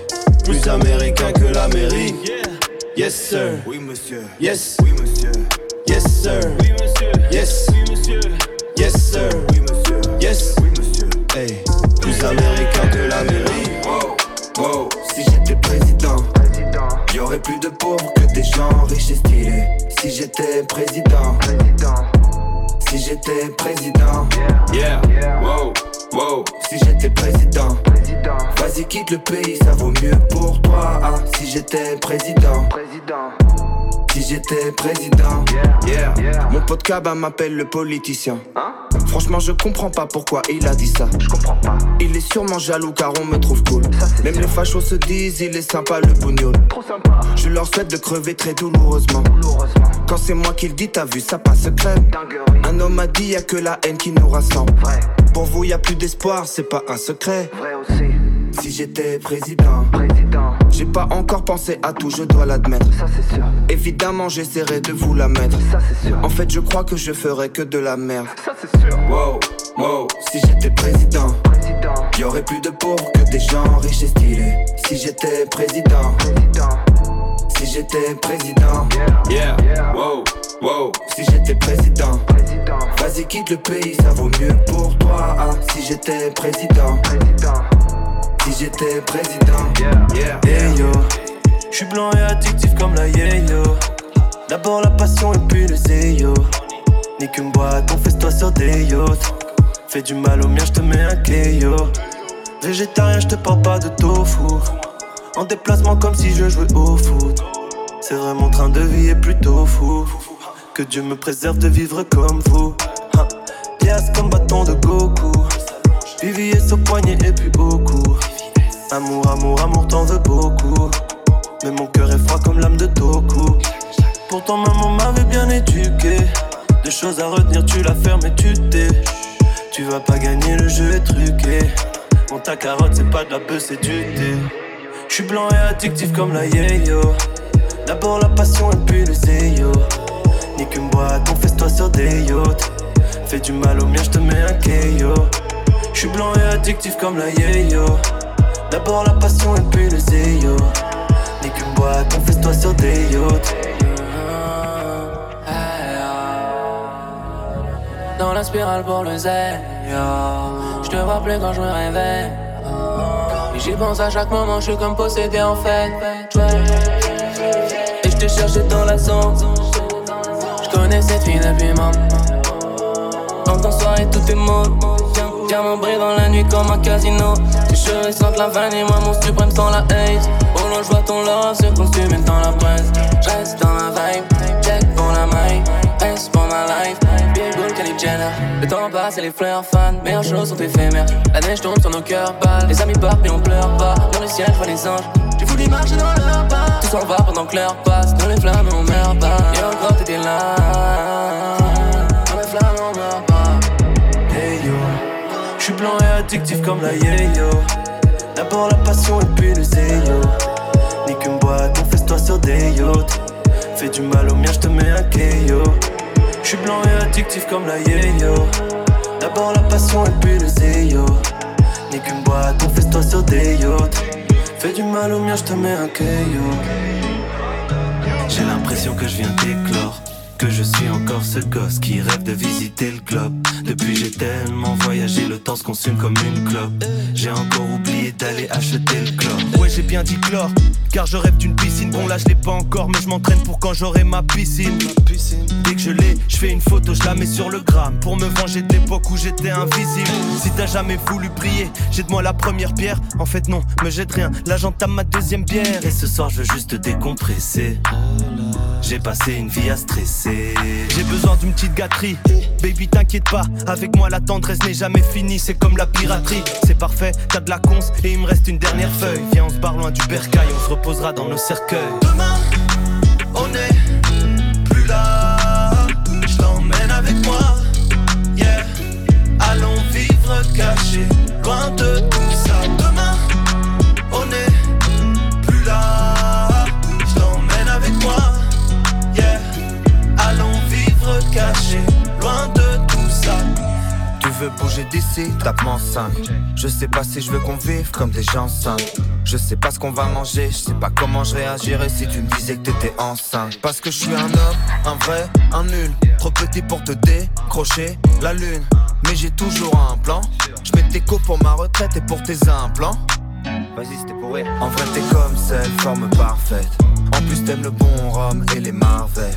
plus américain que l'Amérique. Yes, sir. Oui, monsieur. Yes, Oui, monsieur. yes, sir. Yes, yes, sir. Oui, monsieur. Yes, Oui, monsieur. hey, plus américain que l'Amérique. Wow, wow, si j'étais président, y aurait plus de pauvres que des gens riches et stylés. Si j'étais président, si j'étais président, yeah, wow, wow, si j'étais président, vas-y quitte le pays, ça vaut mieux pour toi. Ah, si j'étais président, si j'étais président, Yeah, mon pote Kaba m'appelle le politicien. Franchement, je comprends pas pourquoi il a dit ça. Je comprends pas. Il est sûrement jaloux car on me trouve cool. Même les fachos se disent, il est sympa le bougnoul. Je leur souhaite de crever très douloureusement. Quand c'est moi qui le dis, t'as vu, ça passe crème. Un homme a dit, y a que la haine qui nous rassemble. Pour vous, y a plus d'espoir, c'est pas un secret. Si j'étais président, J'ai pas encore pensé à tout, je dois l'admettre. Évidemment, j'essaierai de vous la mettre. En fait, je crois que je ferai que de la merde. wow, wow, si j'étais président, y aurait plus de pauvres que des gens riches et stylés. Si j'étais président, si j'étais président, yeah, wow, wow, si j'étais président, vas-y quitte le pays, ça vaut mieux pour toi. Ah, si j'étais président, si j'étais président, yeah, Hey yo, je suis blanc et addictif comme la yo. D'abord la passion et puis le zéyo. Ni qu'une boîte, on fait toi sur des yachts. Fais du mal au mien, je te mets un yo. Végétarien, je te parle pas de tofu. En déplacement comme si je jouais au foot. C'est vrai, mon train de vie est plutôt fou. Que Dieu me préserve de vivre comme vous. Hein. Yes, comme bâton de Goku. VVS au poignet et puis au cou. Amour, amour, amour, t'en veux beaucoup. Mais mon cœur est froid comme l'âme de Toku. Pourtant, maman m'avait bien éduqué. Deux choses à retenir, tu la fermes et tu t'es. Tu vas pas gagner, le jeu est truqué. Mon ta carotte, c'est pas de la bœuf, c'est du thé. J'suis blanc et addictif comme la yo. D'abord la passion et puis le zéyo. Ni qu'une boîte, on fait toi sur des yachts. Fais du mal au mien, j'te mets un KO. J'suis blanc et addictif comme la yo. D'abord la passion et puis le zéyo. Ni qu'une boîte, on fait toi sur des yachts. Dans la spirale pour le zèle, Je te vois plus quand je me réveille. Et j'y pense à chaque moment, je suis comme possédé en fait. Et je te cherchais dans la zone. Je connais cette fille depuis maman. Dans ton soirée, tout est mot. Diamant brille dans la nuit comme un casino. Tes cheveux sentent la vanille, moi mon suprême sans la hate. Oh volant, je vois ton love se consumer dans la presse. Reste dans la vibe, check pour la maille, reste pour ma life. Big Bull, Kylie Jenner. Le temps passe et les fleurs fans, meilleures choses sont éphémères. La neige tombe sur nos cœurs balles, les amis partent mais on pleure pas. Dans le ciel, je vois les anges. J'ai voulu marcher dans leur pas. Tout s'en va pendant que l'heure passe. Dans les flammes, on meurt pas. Et encore, t'étais là. Addictif comme la yo. D'abord la passion et puis le zéyo. Nique une boîte, on fait toi sur des yachts. Fais du mal au mien, je te mets un KO. Je suis blanc et addictif comme la yo. D'abord la passion et puis le zéyo. Nique une boîte, on fait toi sur des yachts. Fais du mal au mien, je te mets un KO. J'ai l'impression que je viens d'éclore. Que je suis encore ce gosse qui rêve de visiter le globe. Depuis j'ai tellement voyagé, le temps se consume comme une clope. J'ai encore oublié d'aller acheter le chlore. Ouais, j'ai bien dit chlore, car je rêve d'une piscine. Bon, là je l'ai pas encore, mais je m'entraîne pour quand j'aurai ma piscine. Dès que je l'ai, je fais une photo, je la mets sur le gramme. Pour me venger de l'époque où j'étais invisible. Si t'as jamais voulu prier, jette-moi la première pierre. En fait, non, me jette rien. Là j'entame ma deuxième bière. Et ce soir, je veux juste décompresser. J'ai passé une vie à stresser. J'ai besoin d'une petite gâterie. Baby, t'inquiète pas, avec moi la tendresse n'est jamais finie. C'est comme la piraterie. C'est parfait, t'as de la conce et il me reste une dernière feuille. Viens, on se barre loin du bercail, on se reposera dans nos cercueils. Demain, on est veux bouger d'ici, tape-moi 5 Je sais pas si je veux qu'on vive comme des gens simples Je sais pas ce qu'on va manger, je sais pas comment je réagirais si tu me disais que t'étais enceinte. Parce que je suis un homme, un vrai, un nul. Trop petit pour te décrocher la lune. Mais j'ai toujours un plan. Je mets tes coups pour ma retraite et pour tes implants. Vas-y c'était pour rire. En vrai t'es comme celle, forme parfaite. En plus t'aimes le bon rhum et les Marvel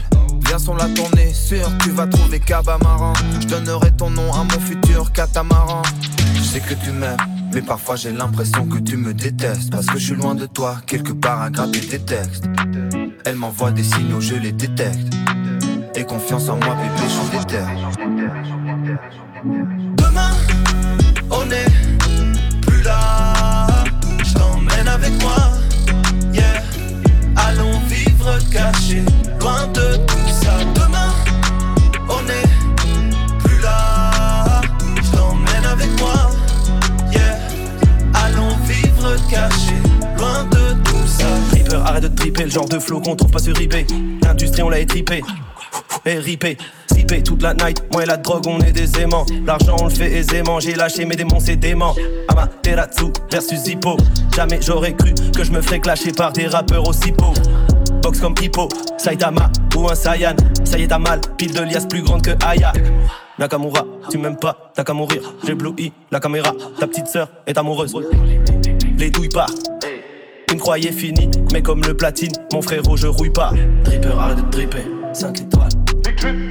Sur la tournée, sûr tu vas trouver Cabamaran. Je donnerai ton nom à mon futur catamaran. Je sais que tu m'aimes mais parfois j'ai l'impression que tu me détestes. Parce que je suis loin de toi, quelque part à gratter tes textes. Elle m'envoie des signaux, je les détecte. Et confiance en moi bébé, j'en déterre flow qu'on trouve pas sur eBay. L'industrie, on l'a étripé. Et ripé, slipé toute la night. Moi et la drogue, on est des aimants. L'argent, on le fait aisément. J'ai lâché mes démons, c'est dément. Amaterasu versus Hippo. Jamais j'aurais cru que je me ferais clasher par des rappeurs aussi pauvres. Box comme Hippo, Saitama ou un Saiyan. Ça y est, t'as mal, pile de liasses plus grande que Aya. Nakamura, tu m'aimes pas, t'as qu'à mourir. J'ai bloui la caméra, ta petite sœur est amoureuse. Les douilles pas. Tu me croyais fini, mais comme le platine, mon frérot, je rouille pas. Dripper, arrête de dripper, 5 étoiles.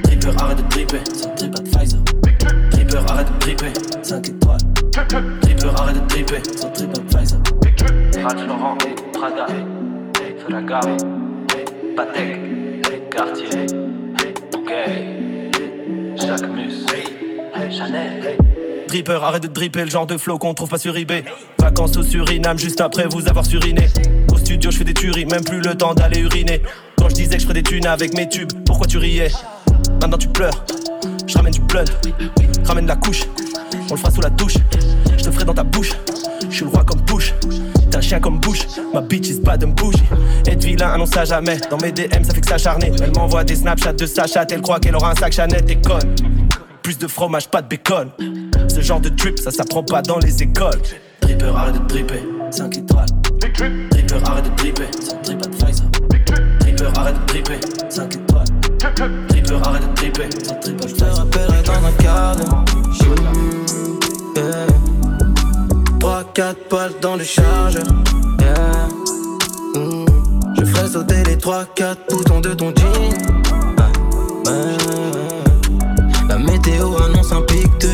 Dripper, arrête de dripper, ça drip Pfizer. Dripper, arrête de dripper, 5 étoiles. Dripper, arrête de dripper, ça drip Pfizer. Ralph Laurent, Prada, Ferragamo, Patek, Cartier, Bouquet, Jacques Mus, Chanel. Dripper, arrête de dripper, le genre de flow qu'on trouve pas sur eBay. Vacances au Suriname, juste après vous avoir suriné. Au studio, je fais des tueries, même plus le temps d'aller uriner. Quand je disais que je ferais des thunes avec mes tubes, pourquoi tu riais? Maintenant tu pleures, je ramène du blunt, ramène la couche, on le fera sous la douche. Je te ferai dans ta bouche, je suis le roi comme. T'es un chien comme Bush, ma bitch is bad and bougie. Être vilain, annonce ça jamais. Dans mes DM, ça fait que s'acharner. Elle m'envoie des snapchats de sa chatte, elle croit qu'elle aura un sac Chanel, t'es conne. Plus de fromage, pas de bacon. Ce genre de drip, ça s'apprend pas dans les écoles. Dripper, arrête de dripper, 5 étoiles. Dripper, arrête de dripper, ça drip à Pfizer. Dripper, arrête de dripper, 5 étoiles. Dripper, arrête de dripper, ça drip à Pfizer. Je te rappellerai dans un quart d'heure. Yeah. 3-4 balles dans le chargeur. Yeah. Mm. Je ferai sauter les 3-4 boutons de ton jean. Ah. La météo annonce un pic de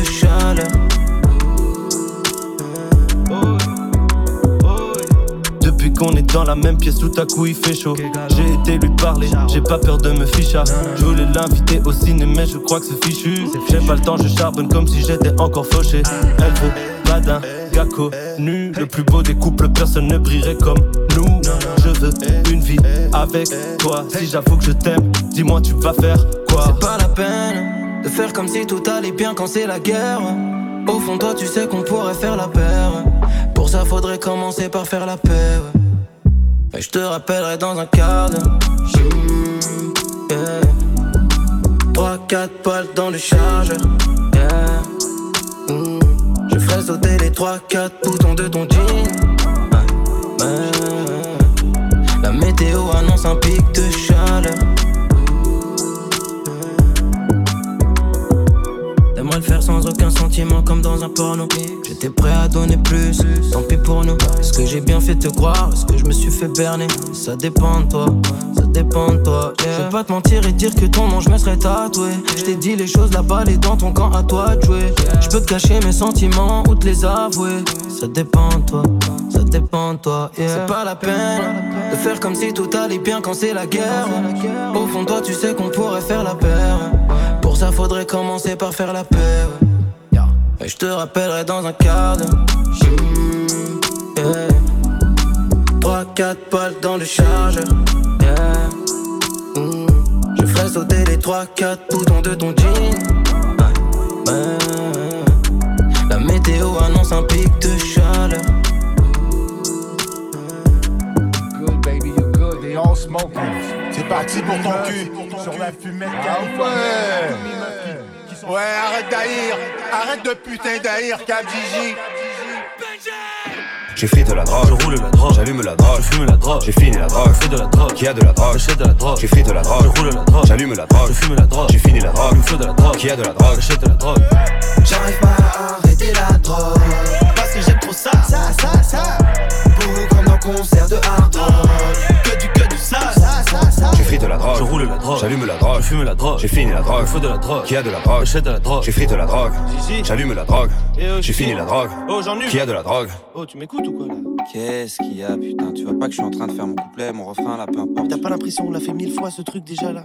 Depuis qu'on est dans la même pièce, tout à coup il fait chaud. J'ai été lui parler, j'ai pas peur de me ficher. Je voulais l'inviter au ciné, mais je crois que c'est fichu. J'ai pas le temps, je charbonne comme si j'étais encore fauché. Elle veut pas d'un gars connu. Le plus beau des couples, personne ne brillerait comme nous. Je veux une vie avec toi. Si j'avoue que je t'aime, dis-moi, tu vas faire quoi? C'est pas la peine de faire comme si tout allait bien quand c'est la guerre. Au fond, toi, tu sais qu'on pourrait faire la paire. Pour ça, faudrait commencer par faire la paix. Et je te rappellerai dans un quart d'heure. Mmh, yeah. 3-4 balles dans le chargeur. Mmh. Je ferai sauter les 3-4 boutons de ton jean. La météo annonce un pic de chaleur. Comme dans un porno. J'étais prêt à donner plus, tant pis pour nous. Est-ce que j'ai bien fait te croire, est-ce que je me suis fait berner? Ça dépend de toi, ça dépend de toi yeah. Je vais pas te mentir et dire que ton nom je me serais tatoué. Je t'ai dit les choses, la balle est dans ton camp à toi de jouer. Je peux te cacher mes sentiments ou te les avouer. Ça dépend de toi, ça dépend de toi yeah. C'est pas la peine de faire comme si tout allait bien quand c'est la guerre. Au fond toi tu sais qu'on pourrait faire la paire. Pour ça faudrait commencer par faire la paix. Et je te rappellerai dans un quart d'heure Mmh, yeah. 3-4 balles dans le chargeur yeah. Mmh, Je ferai sauter les 3-4 boutons de ton jean. La météo annonce un pic de chaleur Good baby, you good. They all smoking. C'est parti pour ton cul. Sur la fumette Ah ouais. Ouais, arrête d'haïr. Arrête de putain d'haïr, Cap Gigi. J'ai frite la drogue, je roule la drogue, j'allume la drogue, je fume la drogue, j'ai fini la drogue, je fais de la drogue, qui a de la drogue, j'achète de la drogue, j'ai frite la drogue, je roule la drogue, j'allume la drogue, je fume la drogue, j'ai fini la drogue, il me faut de la drogue, qui a de la drogue, j'achète de la drogue. J'arrive pas à arrêter la drogue Parce que j'aime trop ça, ça, ça, ça Pour comme dans concert de hard rock J'ai frite la drogue, je roule la drogue, j'allume la drogue, je fume la drogue, j'ai fini la drogue, faut de la drogue, qui a de la drogue, j'achète de la drogue, j'ai frite la drogue, j'allume la drogue, Eh oh, j'ai fini la drogue, Oh, j'ennuie. qui a de la drogue. Oh, tu m'écoutes ou quoi là Qu'est-ce qu'il y a, putain Tu vois pas que je suis en train de faire mon couplet, mon refrain là, peu importe. T'as pas l'impression qu'on l'a fait mille fois ce truc déjà là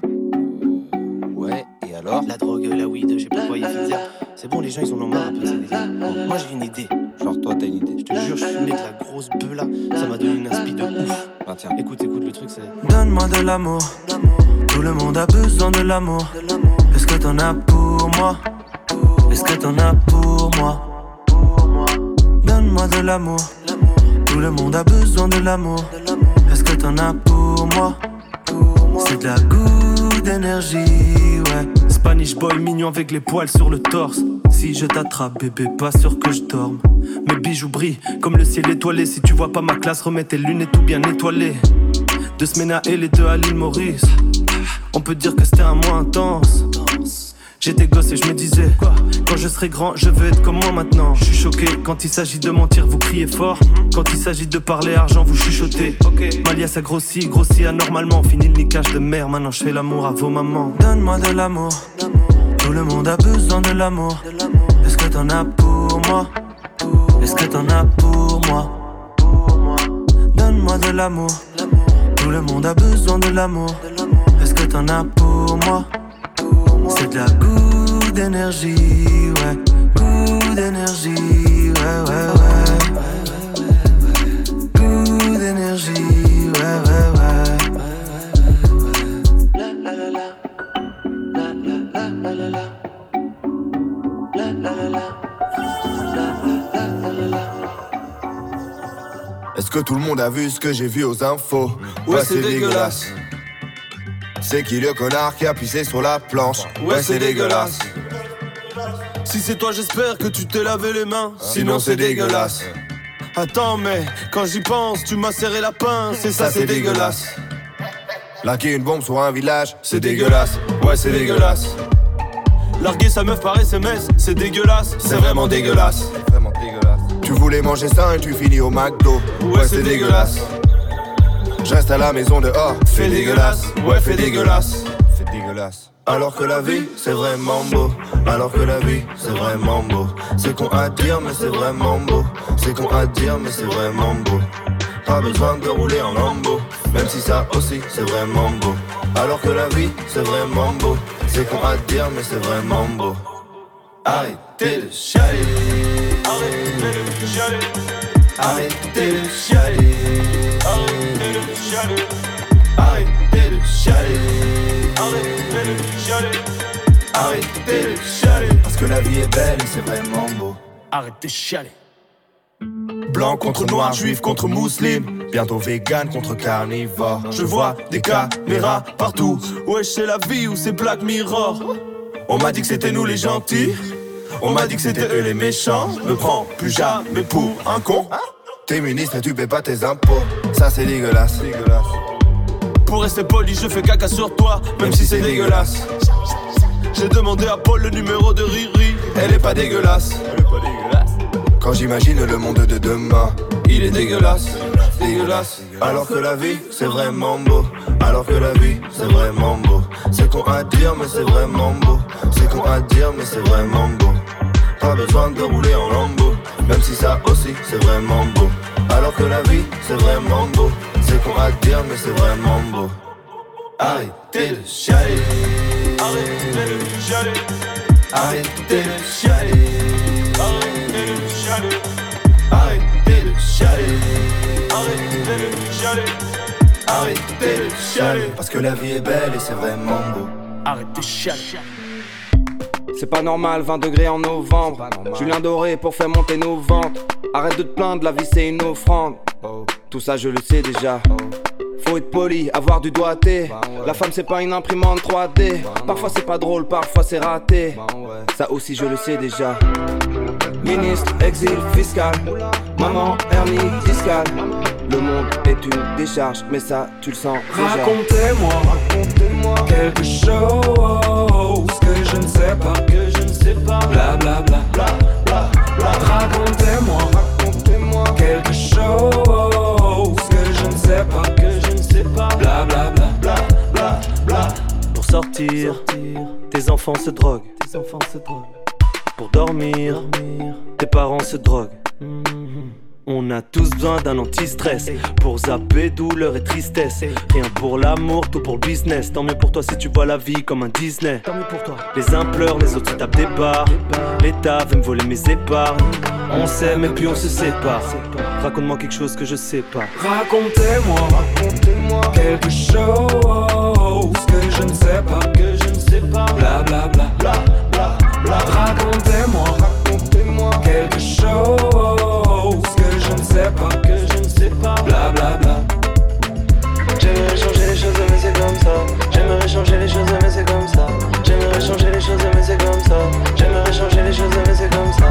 Ouais, et alors La drogue, la weed, je sais pas quoi, dire. C'est bon, les gens ils en ont marre un peu, moi j'ai une idée. Genre toi, t'as une idée. Je te jure, je fumais avec la grosse bœuf là. Ça m'a donné une inspi de ouf. Bah tiens. Écoute, écoute, le truc c'est. Donne-moi de l'amour. Tout le monde a besoin de l'amour. Est-ce que t'en as pour moi? Est-ce que t'en as pour moi? Donne-moi de l'amour. Tout le monde a besoin de l'amour. Est-ce que t'en as pour moi? C'est de la goutte d'énergie, ouais. Spanish boy mignon avec les poils sur le torse. Si je t'attrape, bébé, pas sûr que je dorme. Mes bijoux brillent comme le ciel étoilé. Si tu vois pas ma classe, remets tes lunettes tout bien étoilées. Deux semaines à et les deux à l'île Maurice. On peut dire que c'était un mois intense. J'étais gosse et je me disais Quand je serai grand, je veux être comme moi maintenant. Je suis choqué quand il s'agit de mentir, vous criez fort. Quand il s'agit de parler argent, vous chuchotez. Malia ça grossit, grossit anormalement. Fini le niquage de mère, maintenant je fais l'amour à vos mamans. Donne-moi de l'amour. Tout le monde a besoin de l'amour. Est-ce que t'en as pour moi Est-ce que t'en as pour moi Donne-moi de l'amour. Tout le monde a besoin de l'amour. Est-ce que t'en as pour moi C'est de la goutte d'énergie, ouais. Goutte d'énergie, a vu ce que j'ai vu aux infos Ouais, c'est dégueulasse. C'est qui le connard qui a pissé sur la planche? Ouais, c'est dégueulasse. Si c'est toi, j'espère que tu t'es lavé les mains. Sinon, c'est dégueulasse. Attends, mais quand j'y pense, tu m'as serré la pince. Et ça, c'est dégueulasse. Larguer une bombe sur un village, c'est dégueulasse. Ouais, c'est dégueulasse. Larguer sa meuf par SMS, c'est dégueulasse. C'est vraiment dégueulasse. Tu voulais manger ça et tu finis au McDo. Ouais, c'est dégueulasse. Je reste à la maison dehors, fait dégueulasse. Ouais, fait dégueulasse. Fait dégueulasse. Alors que la vie, c'est vraiment beau. Alors que la vie, c'est vraiment beau. C'est con à dire, mais c'est vraiment beau. C'est con à dire, mais c'est vraiment beau. Pas besoin de rouler en lambeau, même si ça aussi c'est vraiment beau. Alors que la vie c'est vraiment beau, c'est qu'on va dire mais c'est vraiment beau. Arrêtez de chialer, arrêtez de chialer, arrêtez de chialer, arrêtez de chialer, arrêtez de chialer, arrêtez de chialer, arrêtez chialer, parce que la vie est belle et c'est vraiment beau. Arrêtez de chialer. Blanc contre noir, juif contre musulman, bientôt vegan contre carnivore. Je vois des caméras partout. Wesh, c'est la vie ou c'est Black Mirror? On m'a dit que c'était nous les gentils. On m'a dit que c'était eux les méchants. Me prends plus jamais pour un con. T'es ministre et tu paies pas tes impôts. Ça c'est dégueulasse. Pour rester poli, je fais caca sur toi, même si c'est dégueulasse. J'ai demandé à Paul le numéro de Riri. Elle est pas dégueulasse. Quand j'imagine le monde de demain, il est dégueulasse, dégueulasse. Alors que la vie, c'est vraiment beau. Alors que la vie, c'est vraiment beau. C'est con à dire, mais c'est vraiment beau. C'est con à dire, mais c'est vraiment beau. Pas besoin de rouler en lambeau, même si ça aussi, c'est vraiment beau. Alors que la vie, c'est vraiment beau. C'est con à dire, mais c'est vraiment beau. Arrêtez de chialer, arrêtez de chialer, arrêtez de chialer. Arrêtez de chialer. Arrêtez de chialer. Arrêtez de chialer. Arrêtez de chialer. Parce que la vie est belle et c'est vraiment beau. Arrêtez de chialer. C'est pas normal, 20 degrés en novembre. Julien Doré pour faire monter nos ventes. Arrête de te plaindre, la vie c'est une offrande. Tout ça je le sais déjà. Faut être poli, avoir du doigté. La femme c'est pas une imprimante 3D. Parfois c'est pas drôle, parfois c'est raté. Ça aussi je le sais déjà. Ministre, exil fiscal. Maman, hernie discale. Le monde est une décharge, mais ça tu le sens déjà. Racontez-moi, racontez-moi quelque chose sortir, tes enfants se droguent. Tes enfants se droguent. Pour dormir, tes parents se droguent. On a tous besoin d'un anti-stress Pour zapper douleur et tristesse. Rien pour l'amour, tout pour le business. Tant mieux pour toi si tu vois la vie comme un Disney. Tant mieux pour toi. Les uns pleurent, les autres se tapent des barres. L'État veut me voler mes épargnes. On s'aime et puis on se sépare. Raconte-moi quelque chose que je sais pas. Racontez-moi, racontez-moi quelque chose que je ne sais pas, que je ne sais pas. Bla bla bla bla. bla bla. Racontez-moi, racontez-moi quelque chose que je ne sais pas, que je ne sais pas. Bla bla bla. J'aimerais changer les choses mais c'est comme ça J'aimerais changer les choses mais c'est comme ça J'aimerais changer les choses mais c'est comme ça J'aimerais changer les choses mais c'est comme ça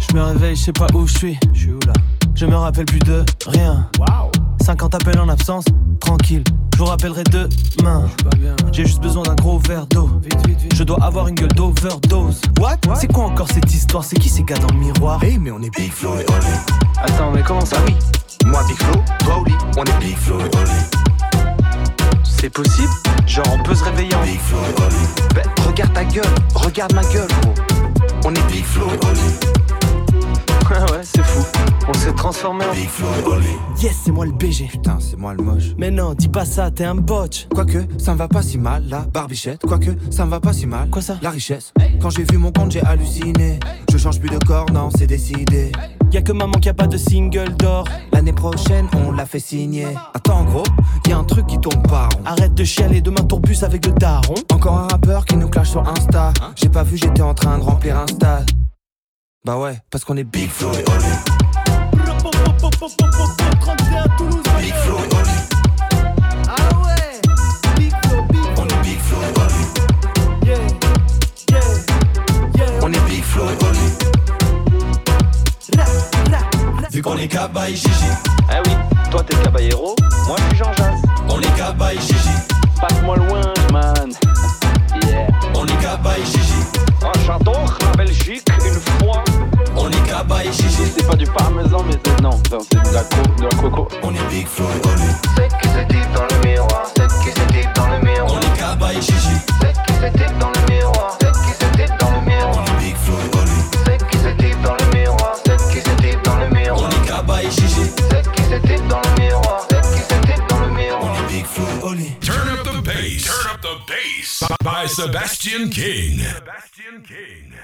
Je me réveille, je sais pas où je suis. Je suis où là? Je me rappelle plus de rien. Waouh 50 appels en absence, tranquille. Je vous rappellerai demain. J'ai juste besoin d'un gros verre d'eau. Je dois avoir une gueule d'overdose. What, C'est quoi encore cette histoire? C'est qui ces gars dans le miroir? Hey, mais on est Big Flo et Oli. Attends, mais comment ça? Oui Moi, Big Flo, toi, Oli. On est Big Flo et Oli. C'est possible? Genre, on peut se réveiller en. Big Flo et Oli. Ben, regarde ta gueule, regarde ma gueule, gros. On est Big Flo et Oli. Ah ouais, c'est fou. On s'est transformé en. Big Flo et Oli. Yes, c'est moi le BG. Putain, c'est moi le moche. Mais non, dis pas ça, t'es un botch. Quoique, ça me va pas si mal, la barbichette. Quoique, ça me va pas si mal. Quoi ça La richesse. Quand j'ai vu mon compte, j'ai halluciné. Je change plus de corps, non, c'est décidé. Y'a que maman qui a pas de single d'or. L'année prochaine, on l'a fait signer. Attends, gros, y a un truc qui tourne pas rond. Arrête de chialer, demain tourbus avec le daron. Encore un rappeur qui nous clash sur Insta. J'ai pas vu, j'étais en train de remplir un stade. Bah ouais, parce qu'on est big Flo et Oli. Big Flo et Oli. Ah ouais Big Flo, Big On est Big Flo et Oli. Yeah, yeah, yeah. On est Big Flo et Oli. Vu qu'on est Kaba et Gigi. Ah oui, toi t'es Caballero, moi je suis Jean Jass On est Kaba et Gigi. Passe-moi loin, man Yeah On est Kaba et Gigi. Oh, j'adore la Belgique une fois Gaba et Gigi. C'est pas du parmesan, mais c'est non, c'est de la, co de la coco. On est Big Flo et Oli. C'est qui se dit dans le miroir, c'est qui se dit dans le miroir? On est Gaba et Gigi. C'est qui se dit dans le miroir, c'est qui se dit dans le miroir? On est Big Flo et Oli. C'est qui se dit dans le miroir, c'est qui se dit dans le miroir? On est Gaba et Gigi. C'est qui se dit dans le miroir, c'est qui se dit dans le miroir? On est Big Flo et Oli. Turn up the bass. Turn up the bass. By Sebastian King. Sebastian King.